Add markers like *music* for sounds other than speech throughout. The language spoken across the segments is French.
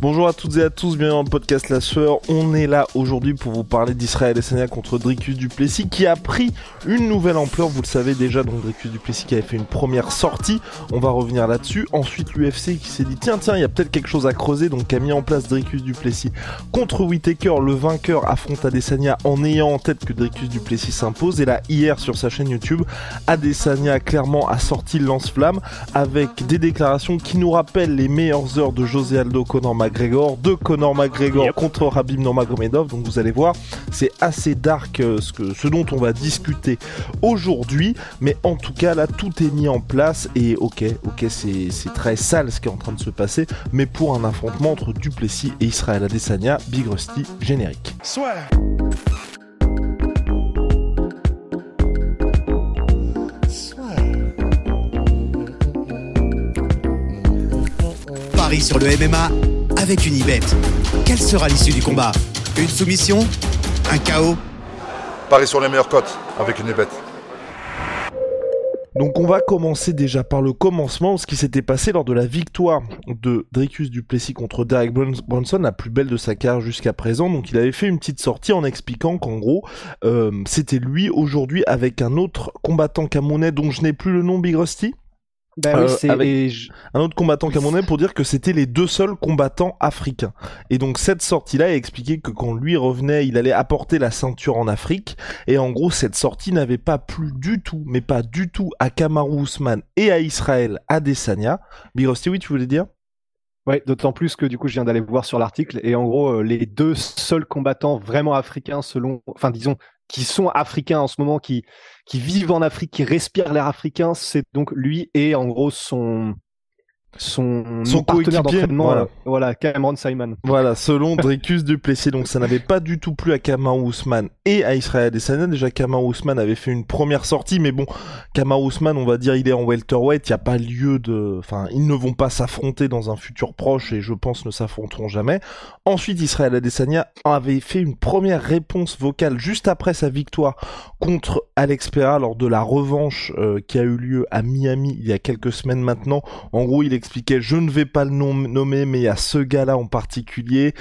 Bonjour à toutes et à tous, bienvenue dans le podcast La Sueur. On est là aujourd'hui pour vous parler d'Israël Sanya contre Dricus Duplessis qui a pris une nouvelle ampleur, vous le savez déjà, donc Dricus Duplessis qui avait fait une première sortie, on va revenir là-dessus. Ensuite l'UFC qui s'est dit tiens tiens, il y a peut-être quelque chose à creuser, donc qui a mis en place Dricus Duplessis contre Whitaker, le vainqueur affronte Adesanya en ayant en tête que Dricus Duplessis s'impose. Et là hier sur sa chaîne YouTube, Adesanya clairement a sorti le lance-flamme avec des déclarations qui nous rappellent les meilleures heures de José Aldo Conor McGregor, de Conor McGregor contre Rabib Nurmagomedov. Donc vous allez voir, c'est assez dark euh, ce, que, ce dont on va discuter aujourd'hui. Mais en tout cas, là, tout est mis en place. Et ok, ok, c'est très sale ce qui est en train de se passer. Mais pour un affrontement entre Duplessis et Israël Adesanya, Big Rusty générique. Paris sur le MMA avec une ibet. Quelle sera l'issue du combat? Une soumission? Un chaos? Paris sur les meilleures cotes avec une ébête. Donc on va commencer déjà par le commencement, ce qui s'était passé lors de la victoire de Dricus Duplessis contre Derek Brunson, la plus belle de sa carrière jusqu'à présent. Donc il avait fait une petite sortie en expliquant qu'en gros euh, c'était lui aujourd'hui avec un autre combattant camerounais dont je n'ai plus le nom Big Rusty? Bah Euh, oui, avec- un autre combattant camerounais pour dire que c'était les deux seuls combattants africains. Et donc cette sortie-là a expliqué que quand lui revenait, il allait apporter la ceinture en Afrique. Et en gros, cette sortie n'avait pas plu du tout, mais pas du tout à Kamaru Usman et à Israël Adesanya. Big Rusty, oui, tu voulais dire? Ouais, d'autant plus que du coup, je viens d'aller voir sur l'article et en gros, euh, les deux seuls combattants vraiment africains, selon, enfin disons, qui sont africains en ce moment, qui qui vivent en Afrique, qui respirent l'air africain, c'est donc lui et en gros son son, Son partenaire d'entraînement, voilà. euh, voilà, Cameron Simon. Voilà, selon *laughs* Dricus Duplessis, donc ça n'avait pas du tout plu à Kamaru Usman et à Israël Adesanya. Déjà, Kamaru Usman avait fait une première sortie, mais bon, Kamaru Usman, on va dire, il est en welterweight, il n'y a pas lieu de... Enfin, ils ne vont pas s'affronter dans un futur proche et je pense ne s'affronteront jamais. Ensuite, Israël Adesanya avait fait une première réponse vocale juste après sa victoire contre Alex Pereira lors de la revanche euh, qui a eu lieu à Miami il y a quelques semaines maintenant. En gros, il expliquait je ne vais pas le nom- nommer, mais a ce gars-là en particulier.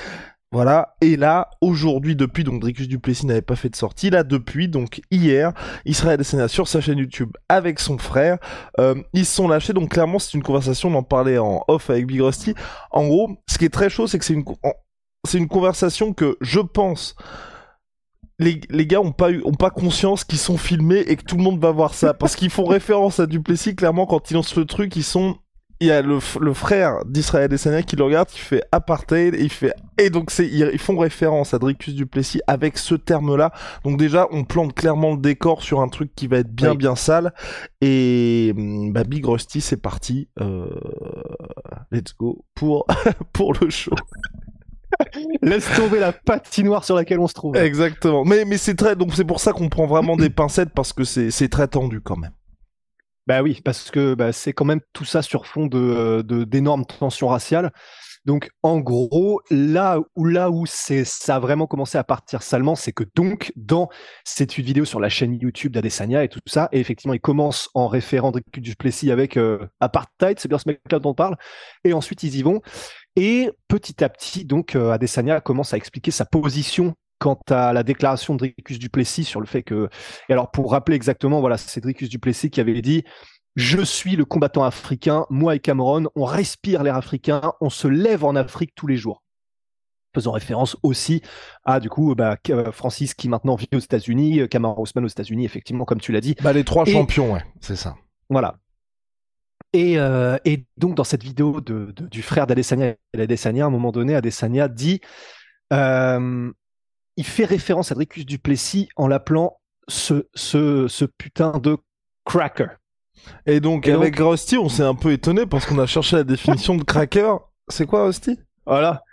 Voilà. Et là, aujourd'hui, depuis, donc Dricus Duplessis n'avait pas fait de sortie. Là, depuis, donc hier, Israël Adesanya sur sa chaîne YouTube avec son frère, euh, ils se sont lâchés. Donc clairement, c'est une conversation. On en parlait en off avec Big Rusty. En gros, ce qui est très chaud, c'est que c'est une, conversation que je pense les, gars ont pas pas conscience qu'ils sont filmés et que tout le monde va voir ça. Parce qu'ils *laughs* font référence à Duplessis, clairement, quand ils lancent le truc, ils sont, il y a le, frère d'Israël Adesanya qui le regarde, qui fait apartheid, et il fait, et donc c'est, ils, font référence à Dricus Duplessis avec ce terme-là. Donc déjà, on plante clairement le décor sur un truc qui va être bien, Oui. bien sale. Et, hum, bah, Big Rusty, c'est parti. Euh, let's go pour, *laughs* pour le show. *laughs* Laisse tomber la patinoire sur laquelle on se trouve. Exactement. Mais, mais c'est très, donc c'est pour ça qu'on prend vraiment des pincettes parce que c'est, c'est très tendu quand même. Bah oui, parce que bah, c'est quand même tout ça sur fond de de- d'énormes tensions raciales. Donc en gros, là où là où c'est ça a vraiment commencé à partir salement, c'est que donc dans cette vidéo sur la chaîne YouTube d'Adesanya et tout ça, et effectivement il commence en référant Dricus Duplessis avec euh, apartheid, c'est bien ce mec-là dont on parle, et ensuite ils y vont. Et petit à petit, donc euh, Adesanya commence à expliquer sa position quant à la déclaration de Dricus Duplessis sur le fait que et alors, pour rappeler exactement, voilà, c'est Dricus Duplessis qui avait dit Je suis le combattant africain, moi et Cameron, on respire l'air africain, on se lève en Afrique tous les jours. Faisant référence aussi à, du coup, bah, euh, Francis qui maintenant vit aux États-Unis, euh, Cameron Ousmane aux États-Unis, effectivement, comme tu l'as dit. Bah, les trois Et- champions, ouais, c'est ça. Voilà. Et, euh, et donc, dans cette vidéo de, de- du frère d'Adesanya à un moment donné, Adesanya dit euh, il fait référence à Dricus Duplessis en l'appelant ce, ce, ce putain de cracker. Et donc, Et avec donc- Rusty, on s'est un peu étonné parce qu'on a cherché la définition de cracker. C'est quoi, Rusty? Voilà.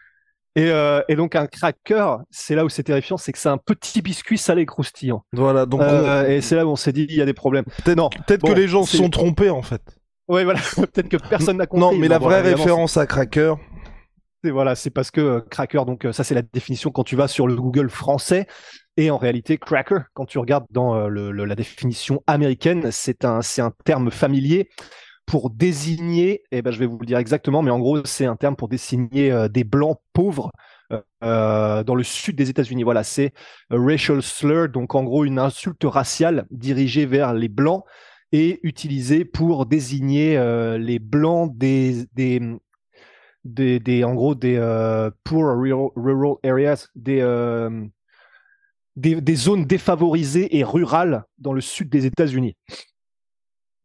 Et, euh, et, donc un cracker, c'est là où c'est terrifiant, c'est que c'est un petit biscuit salé croustillant. Voilà, donc euh, et c'est là où on s'est dit il y a des problèmes. Peut-être non, peut-être que les gens se sont trompés en fait. Oui, voilà, *laughs* peut-être que personne n'a compris. Non, mais la vraie référence à cracker. Et voilà, c'est parce que euh, cracker, donc ça c'est la définition quand tu vas sur le Google français. Et en réalité, cracker, quand tu regardes dans le, la définition américaine, c'est un, c'est terme familier pour désigner, eh ben, je vais vous le dire exactement, mais en gros, c'est un terme pour désigner euh, des blancs pauvres euh, euh, dans le sud des États-Unis. Voilà, c'est racial slur, donc en gros une insulte raciale dirigée vers les blancs et utilisée pour désigner les blancs des, des, en gros des poor rural, areas, des, des, des zones défavorisées et rurales dans le sud des États-Unis.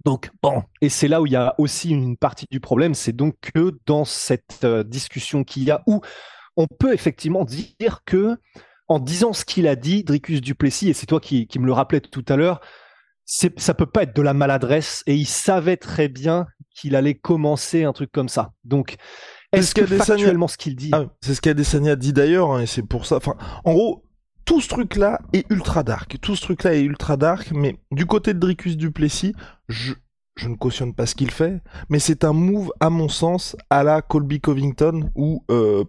Donc bon, et c'est là où il y a aussi une partie du problème, c'est donc que dans cette euh, discussion qu'il y a, où on peut effectivement dire que, en disant ce qu'il a dit, Dricus Duplessis, et c'est toi qui, me le rappelais tout à l'heure, ça peut pas être de la maladresse, et il savait très bien qu'il allait commencer un truc comme ça. Donc, est-ce que factuellement ce qu'il dit ah, C'est ce qu'Adesanya a dit d'ailleurs, hein, et c'est pour ça. Enfin, en gros, tout ce truc-là est ultra dark. Tout ce truc-là est ultra dark, mais du côté de Dricus Duplessis, je, je ne cautionne pas ce qu'il fait, mais c'est un move, à mon sens, à la Colby Covington, où, euh,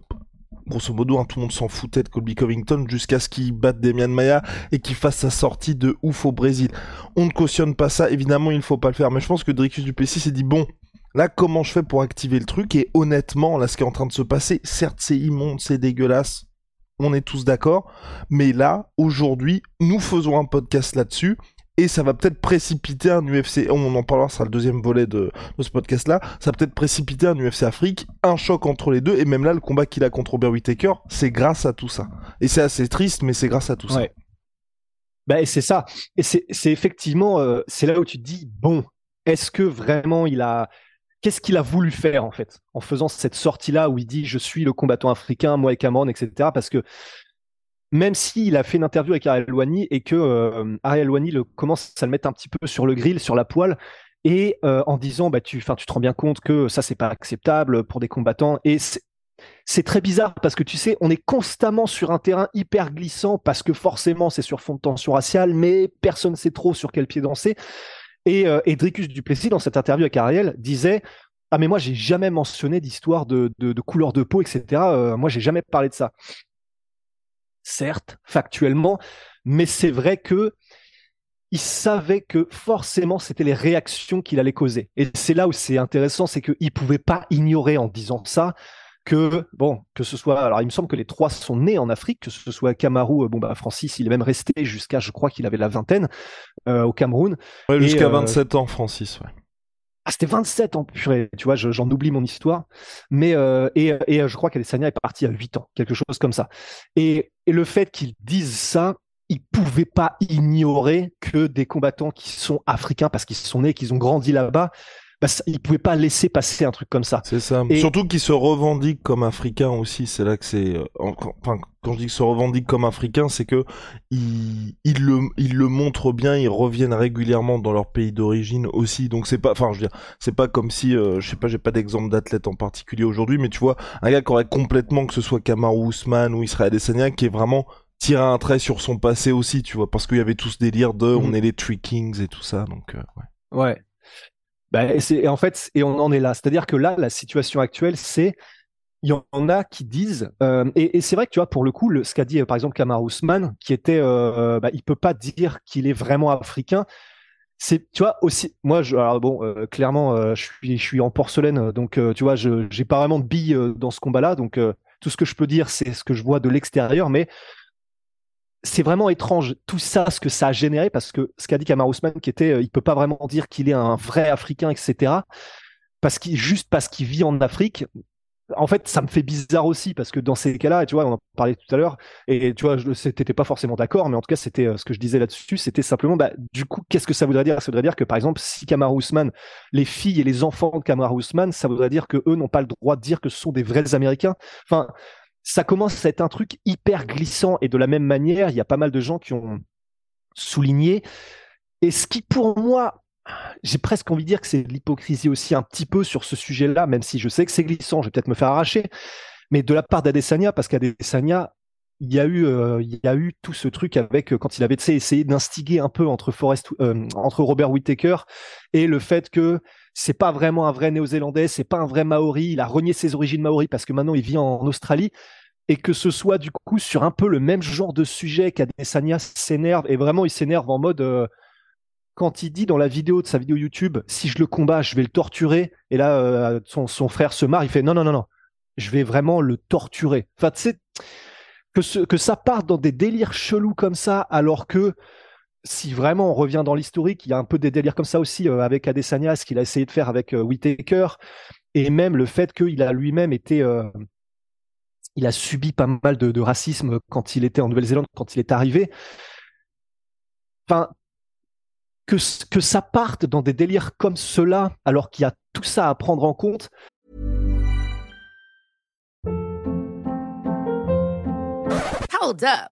grosso modo, hein, tout le monde s'en foutait de Colby Covington jusqu'à ce qu'il batte Demian Maya et qu'il fasse sa sortie de ouf au Brésil. On ne cautionne pas ça, évidemment, il ne faut pas le faire, mais je pense que Dricus Duplessis s'est dit, bon, Là, comment je fais pour activer le truc Et honnêtement, là, ce qui est en train de se passer, certes, c'est immonde, c'est dégueulasse, on est tous d'accord. Mais là, aujourd'hui, nous faisons un podcast là-dessus. Et ça va peut-être précipiter un UFC, on en parlera, ce sera le deuxième volet de, ce podcast-là, ça va peut-être précipiter un UFC Afrique, un choc entre les deux, et même là, le combat qu'il a contre Robert Whittaker, c'est grâce à tout ça. Et c'est assez triste, mais c'est grâce à tout ça. Bah, c'est ça. Et c'est effectivement, euh, c'est là où tu te dis, bon, est-ce que vraiment il a, qu'est-ce qu'il a voulu faire en fait en faisant cette sortie-là où il dit je suis le combattant africain, moi et Cameron, etc. Parce que même s'il a fait une interview avec Ariel Wani et que euh, Ariel Wani commence à le mettre un petit peu sur le grill, sur la poêle, et euh, en disant bah tu, tu te rends bien compte que ça c'est pas acceptable pour des combattants et c'est très bizarre parce que tu sais, on est constamment sur un terrain hyper glissant parce que forcément c'est sur fond de tension raciale, mais personne ne sait trop sur quel pied danser. Et, euh, Dricus Duplessis, dans cette interview avec Ariel, disait Ah, mais moi, j'ai jamais mentionné d'histoire de, de, couleur de peau, etc. Euh, moi, j'ai jamais parlé de ça. Certes, factuellement, mais c'est vrai que il savait que forcément c'était les réactions qu'il allait causer. Et c'est là où c'est intéressant, c'est qu'il pouvait pas ignorer en disant ça que bon que ce soit alors il me semble que les trois sont nés en Afrique que ce soit Kamaru euh, bon bah Francis il est même resté jusqu'à je crois qu'il avait la vingtaine euh, au Cameroun jusqu'à 27 euh, ans Francis ouais ah, c'était 27 ans, purée, tu vois, j'en oublie mon histoire. Mais, et, et je crois qu'Alessania est parti à 8 ans, quelque chose comme ça. Et, et le fait qu'ils disent ça, ils pouvaient pas ignorer que des combattants qui sont africains parce qu'ils sont nés, qu'ils ont grandi là-bas, bah, il pouvait pas laisser passer un truc comme ça. C'est ça. Surtout qu'il se revendique comme africain aussi. C'est là que c'est. Euh, enfin, quand je dis qu'il se revendique comme africain, c'est que il, le, il le montre bien. Ils reviennent régulièrement dans leur pays d'origine aussi. Donc c'est pas. Enfin, je veux dire, c'est pas comme si, euh, je sais pas, j'ai pas d'exemple d'athlète en particulier aujourd'hui, mais tu vois, un gars qui aurait complètement que ce soit Kamaru Usman ou Israël Adesanya, qui est vraiment tiré un trait sur son passé aussi, tu vois, parce qu'il y avait tout ce délire de, on mhm. est les Three Kings et tout ça. Donc euh, ouais. Ouais. Bah, et en fait, et on en est là. C'est-à-dire que là, la situation actuelle, c'est il y en a qui disent, euh, et, c'est vrai que tu vois, pour le coup, le, ce qu'a dit par exemple Kamar Ousmane, qui était, euh, bah, il peut pas dire qu'il est vraiment africain. C'est, tu vois, aussi, moi, je, alors bon, euh, clairement, euh, je suis, je suis en porcelaine, donc tu vois, je, j'ai pas vraiment de billes dans ce combat-là, donc tout ce que je peux dire, c'est ce que je vois de l'extérieur, mais c'est vraiment étrange tout ça, ce que ça a généré, parce que ce qu'a dit Kamar Ousmane, qui était, euh, il peut pas vraiment dire qu'il est un vrai Africain, etc. Parce qu'il juste parce qu'il vit en Afrique. En fait, ça me fait bizarre aussi parce que dans ces cas-là, tu vois, on en parlait tout à l'heure, et tu vois, je n'étais pas forcément d'accord, mais en tout cas, c'était euh, ce que je disais là-dessus, c'était simplement, bah, du coup, qu'est-ce que ça voudrait dire? Ça voudrait dire que, par exemple, si Kamar Ousmane, les filles et les enfants de Kamar Ousmane, ça voudrait dire que eux n'ont pas le droit de dire que ce sont des vrais Américains. Enfin, ça commence à être un truc hyper glissant et de la même manière, il y a pas mal de gens qui ont souligné. Et ce qui, pour moi, j'ai presque envie de dire que c'est de l'hypocrisie aussi un petit peu sur ce sujet-là, même si je sais que c'est glissant, je vais peut-être me faire arracher. mais de la part d'Adesanya, parce qu'Adesanya, il y a eu, euh, il y a eu tout ce truc avec euh, quand il avait essayé d'instiguer un peu entre Forrest, euh, entre Robert Whittaker et le fait que c'est pas vraiment un vrai Néo-Zélandais, c'est pas un vrai Maori. Il a renié ses origines Maori parce que maintenant il vit en, Australie et que ce soit du coup sur un peu le même genre de sujet qu'Adesanya s'énerve et vraiment il s'énerve en mode quand il dit dans la vidéo de sa vidéo YouTube si je le combats je vais le torturer et là son, son frère se marre il fait non non non non je vais vraiment le torturer. Enfin tu sais que, que ça parte dans des délires chelous comme ça, alors que si vraiment on revient dans l'historique, il y a un peu des délires comme ça aussi euh, avec Adesanya, ce qu'il a essayé de faire avec euh, Whitaker, et même le fait qu'il a lui-même été, euh, il a subi pas mal de, racisme quand il était en Nouvelle-Zélande, quand il est arrivé. Enfin, que, que ça parte dans des délires comme cela, alors qu'il y a tout ça à prendre en compte, Hold up.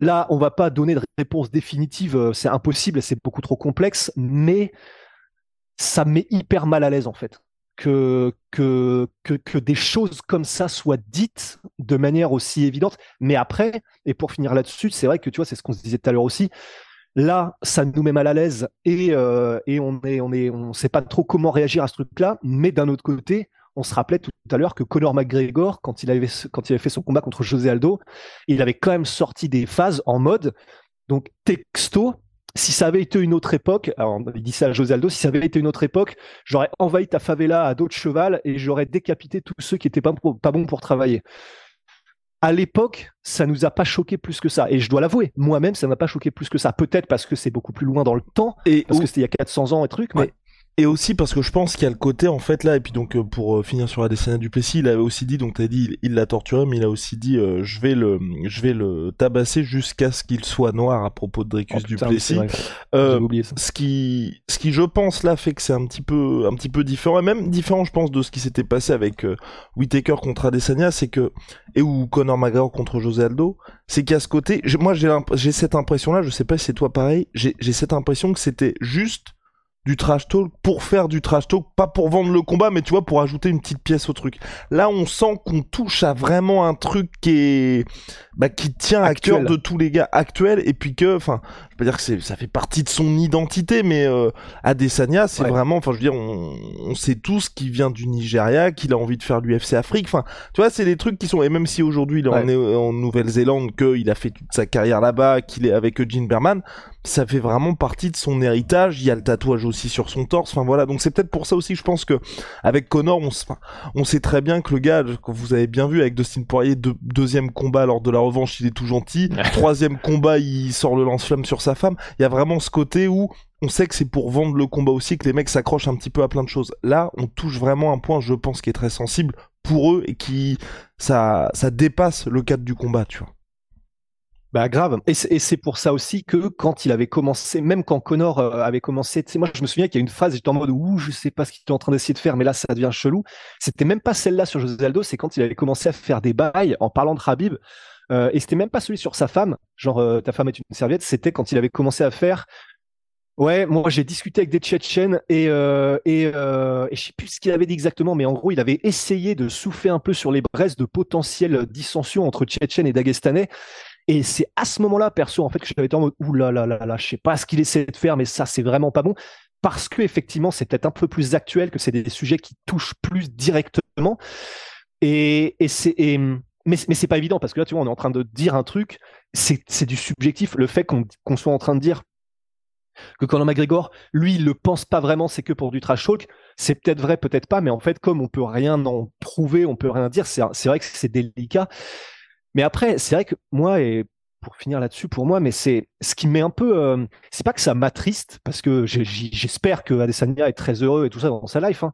Là, on va pas donner de réponse définitive, euh, c'est impossible, c'est beaucoup trop complexe, mais ça met hyper mal à l'aise en fait. Que, des choses comme ça soient dites de manière aussi évidente. Mais après, et pour finir là-dessus, c'est vrai que tu vois, c'est ce qu'on se disait tout à l'heure aussi. Là, ça nous met mal à l'aise et, euh, on est, sait pas trop comment réagir à ce truc-là. Mais d'un autre côté, on se rappelait tout à l'heure que Conor McGregor, quand il, avait, quand il avait fait son combat contre José Aldo, il avait quand même sorti des phases en mode, donc texto, si ça avait été une autre époque, alors il dit ça à José Aldo, si ça avait été une autre époque, j'aurais envahi ta favela à dos de cheval et j'aurais décapité tous ceux qui étaient pas, pas bons pour travailler. À l'époque, ça nous a pas choqué plus que ça. Et je dois l'avouer, moi-même, ça m'a pas choqué plus que ça. Peut-être parce que c'est beaucoup plus loin dans le temps, et parce que c'était il y a 400 ans et trucs, mais et aussi parce que je pense qu'il y a le côté en fait là et puis donc euh, pour euh, finir sur la du Plessis, il avait aussi dit donc t'as dit il l'a torturé mais il a aussi dit euh, je vais le je vais le tabasser jusqu'à ce qu'il soit noir à propos de Dracus oh, Duplessis. Euh, ce qui ce qui je pense là fait que c'est un petit peu un petit peu différent et même différent je pense de ce qui s'était passé avec euh, Whitaker contre Adesanya, c'est que et ou Conor McGregor contre José Aldo, c'est qu'à ce côté moi j'ai j'ai cette impression là, je sais pas si c'est toi pareil, j'ai j'ai cette impression que c'était juste du trash talk pour faire du trash talk, pas pour vendre le combat, mais tu vois, pour ajouter une petite pièce au truc. Là, on sent qu'on touche à vraiment un truc qui est, bah, qui tient à cœur de tous les gars actuels, et puis que, enfin, je peux dire que c'est, ça fait partie de son identité, mais euh, Adesanya, c'est vraiment, enfin, je veux dire, on, on sait tous qu'il vient du Nigeria, qu'il a envie de faire l'UFC Afrique, enfin, tu vois, c'est des trucs qui sont, et même si aujourd'hui il est en, en Nouvelle-Zélande, qu'il a fait toute sa carrière là-bas, qu'il est avec Gene Berman, ça fait vraiment partie de son héritage. Il y a le tatouage aussi sur son torse. Enfin voilà, donc c'est peut-être pour ça aussi, je pense que avec Connor, on, on sait très bien que le gars, que vous avez bien vu avec Dustin Poirier, deuxième combat lors de la revanche, il est tout gentil. *laughs* Troisième combat, il sort le lance-flamme sur sa femme. Il y a vraiment ce côté où on sait que c'est pour vendre le combat aussi que les mecs s'accrochent un petit peu à plein de choses. Là, on touche vraiment un point, je pense, qui est très sensible pour eux et qui ça ça dépasse le cadre du combat, tu vois. Bah grave. Et c'est pour ça aussi que quand il avait commencé, même quand Connor euh, avait commencé, moi je me souviens qu'il y a une phase, j'étais en mode ouh, je sais pas ce qu'il était en train d'essayer de faire, mais là ça devient chelou. C'était même pas celle-là sur José Aldo, c'est quand il avait commencé à faire des bails en parlant de Rabib. Euh, et c'était même pas celui sur sa femme, genre euh, ta femme est une serviette, c'était quand il avait commencé à faire Ouais, moi j'ai discuté avec des Tchétchènes et, euh, et, euh, et je sais plus ce qu'il avait dit exactement, mais en gros il avait essayé de souffler un peu sur les braises de potentielles dissensions entre Tchétchènes et Dagestanais. Et c'est à ce moment-là, perso, en fait, que j'avais été en mode, ouh là là là là, je sais pas ce qu'il essaie de faire, mais ça, c'est vraiment pas bon. Parce que, effectivement, c'est peut-être un peu plus actuel, que c'est des sujets qui touchent plus directement. Et, c'est, mais, mais c'est pas évident, parce que là, tu vois, on est en train de dire un truc, c'est du subjectif. Le fait qu'on soit en train de dire que Conor McGregor, lui, il le pense pas vraiment, c'est que pour du trash talk. C'est peut-être vrai, peut-être pas, mais en fait, comme on peut rien en prouver, on peut rien dire, c'est vrai que c'est délicat. Mais après, c'est vrai que moi, et pour finir là-dessus, pour moi, mais c'est ce qui met un peu. Euh, c'est pas que ça m'attriste, parce que j'espère que Adesanya est très heureux et tout ça dans sa life, hein,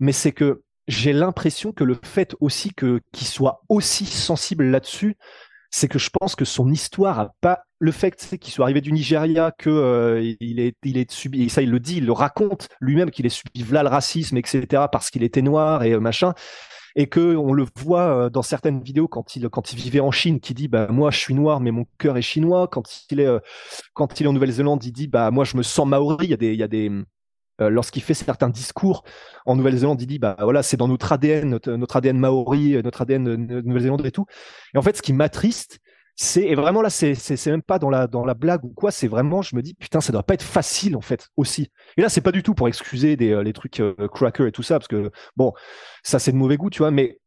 mais c'est que j'ai l'impression que le fait aussi que qu'il soit aussi sensible là-dessus, c'est que je pense que son histoire a pas le fait qu'il soit arrivé du Nigeria, que euh, est il est subi et ça il le dit, il le raconte lui-même qu'il est subi là le racisme etc parce qu'il était noir et euh, machin et que on le voit euh, dans certaines vidéos quand il quand il vivait en Chine qui dit bah moi je suis noir mais mon cœur est chinois quand il est quand il est en Nouvelle-Zélande il dit bah moi je me sens maori il y a des il y a des euh, lorsqu'il fait certains discours en Nouvelle-Zélande, il dit bah voilà, c'est dans notre ADN, notre, ADN maori, notre ADN de Nouvelle-Zélande et tout. Et en fait, ce qui m'attriste, c'est et vraiment là, c'est c'est même pas dans la blague ou quoi, c'est vraiment, je me dis putain, ça doit pas être facile en fait aussi. Et là, c'est pas du tout pour excuser des euh, les trucs euh, cracker et tout ça, parce que bon, ça c'est de mauvais goût, tu vois, mais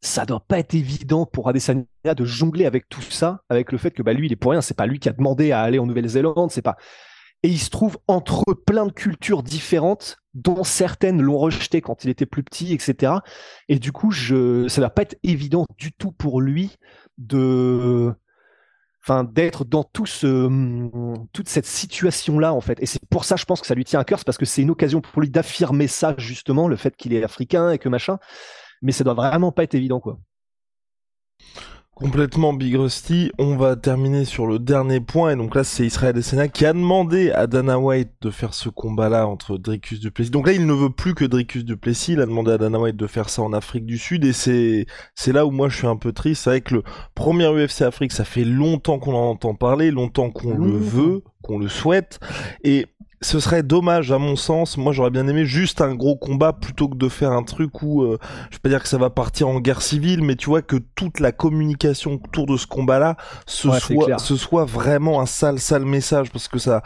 ça doit pas être évident pour Adesanya de jongler avec tout ça, avec le fait que bah lui, il est pour rien, c'est pas lui qui a demandé à aller en Nouvelle-Zélande, c'est pas et il se trouve entre plein de cultures différentes, dont certaines l'ont rejeté quand il était plus petit, etc. Et du coup, je, ça va pas être évident du tout pour lui de, enfin, d'être dans tout ce, toute cette situation-là, en fait. Et c'est pour ça, je pense que ça lui tient à cœur, c'est parce que c'est une occasion pour lui d'affirmer ça, justement, le fait qu'il est africain et que machin. Mais ça doit vraiment pas être évident, quoi. Complètement Big Rusty. On va terminer sur le dernier point. Et donc là, c'est Israël Adesanya qui a demandé à Dana White de faire ce combat-là entre Dricus Duplessis. Donc là, il ne veut plus que Dricus Duplessis. Il a demandé à Dana White de faire ça en Afrique du Sud. Et c'est, c'est là où moi je suis un peu triste. C'est vrai que le premier UFC Afrique, ça fait longtemps qu'on en entend parler, longtemps qu'on le veut, qu'on le souhaite. Et ce serait dommage à mon sens. Moi, j'aurais bien aimé juste un gros combat plutôt que de faire un truc où euh, je vais pas dire que ça va partir en guerre civile, mais tu vois que toute la communication autour de ce combat-là ce soit ce soit vraiment un sale sale message parce que ça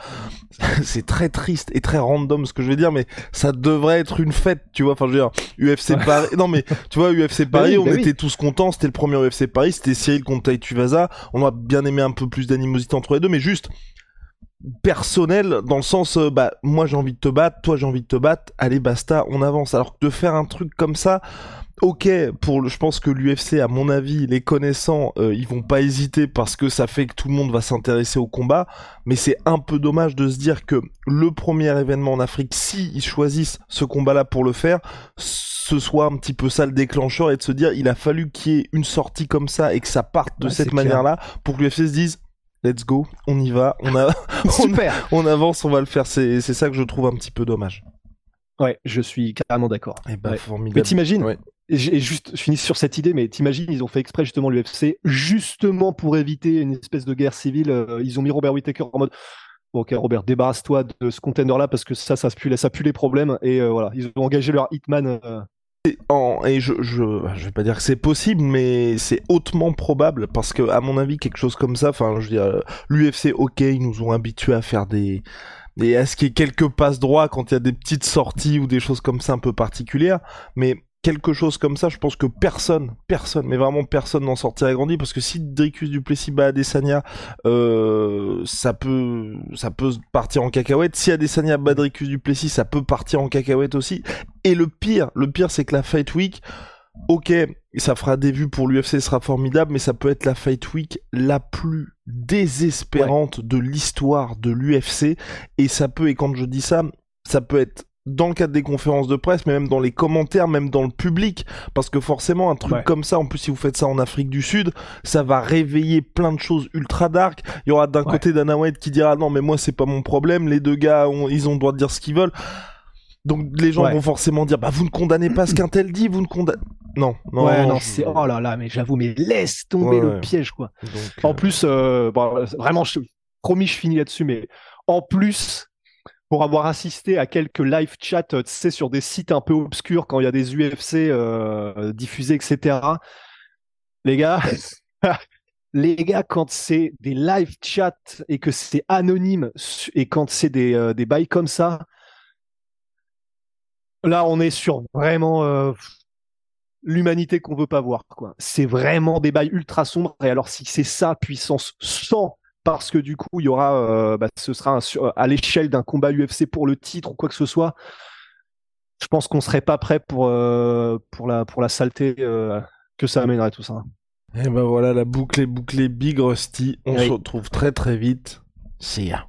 *laughs* c'est très triste et très random ce que je vais dire, mais ça devrait être une fête, tu vois. Enfin, je veux dire, UFC *laughs* Paris. Non, mais tu vois, UFC bah Paris, on bah était tous contents. C'était le premier UFC Paris. C'était Cyril contre Vaza. On a bien aimé un peu plus d'animosité entre les deux, mais juste personnel dans le sens euh, bah moi j'ai envie de te battre toi j'ai envie de te battre allez basta on avance. Alors que de faire un truc comme ça ok pour le, je pense que l'UFC à mon avis les connaissants euh, ils vont pas hésiter parce que ça fait que tout le monde va s'intéresser au combat mais c'est un peu dommage de se dire que le premier événement en Afrique si ils choisissent ce combat là pour le faire ce soit un petit peu ça le déclencheur et de se dire il a fallu qu'il y ait une sortie comme ça et que ça parte de cette manière là pour que l'UFC se dise let's go, on y va, on a, *laughs* Super. On, avance, on va le faire. C'est, c'est ça que je trouve un petit peu dommage. Ouais, je suis carrément d'accord. Et eh bah, ben, Mais t'imagines, ouais. et juste, je finis sur cette idée, mais t'imagines, ils ont fait exprès justement l'UFC, justement pour éviter une espèce de guerre civile. Euh, ils ont mis Robert Whittaker en mode, ok Robert, débarrasse-toi de ce container-là parce que ça, ça pue, ça pue les problèmes. Et euh, voilà, ils ont engagé leur hitman. Euh, et je, je, je vais pas dire que c'est possible, mais c'est hautement probable parce que, à mon avis, quelque chose comme ça, enfin, je veux dire, l'UFC, ok, ils nous ont habitués à faire des, des, à ce qu'il y ait quelques passes droits quand il y a des petites sorties ou des choses comme ça un peu particulières, mais quelque chose comme ça, je pense que personne, personne, mais vraiment personne n'en sortirait grandi parce que si Dricus Duplessis bat Adesanya, euh, ça peut, ça peut partir en cacahuète. Si Adesanya bat Dricus Duplessis, ça peut partir en cacahuète aussi. Et le pire, le pire, c'est que la Fight Week, ok, ça fera des vues pour l'UFC, sera formidable, mais ça peut être la Fight Week la plus désespérante de l'histoire de l'UFC. Et ça peut, et quand je dis ça, ça peut être dans le cadre des conférences de presse, mais même dans les commentaires, même dans le public, parce que forcément un truc comme ça, en plus si vous faites ça en Afrique du Sud, ça va réveiller plein de choses ultra dark. Il y aura d'un côté Dana White qui dira non mais moi c'est pas mon problème, les deux gars ils ont le droit de dire ce qu'ils veulent. Donc les gens vont forcément dire bah vous ne condamnez pas ce qu'un tel dit, vous ne condamnez non, non, ouais, non, c'est oh là là, mais j'avoue, mais laisse tomber le piège quoi. en euh, plus, euh, vraiment, je... promis, je finis là-dessus, mais en plus, pour avoir assisté à quelques live chats, tu sais, sur des sites un peu obscurs quand il y a des UFC euh, diffusés, etc. Les gars, *laughs* les gars, quand c'est des live chats et que c'est anonyme et quand c'est des, euh, des bails comme ça, là, on est sur vraiment euh, l'humanité qu'on veut pas voir. C'est vraiment des bails ultra sombres. Et alors, si c'est ça, puissance 100 parce que du coup, il y aura, euh, bah, ce sera à l'échelle d'un combat UFC pour le titre ou quoi que ce soit. Je pense qu'on serait pas prêt pour euh, pour la pour la saleté euh, que ça amènerait tout ça. Et ben voilà, la boucle est bouclée, Big Rusty. On se retrouve très très vite. See ya.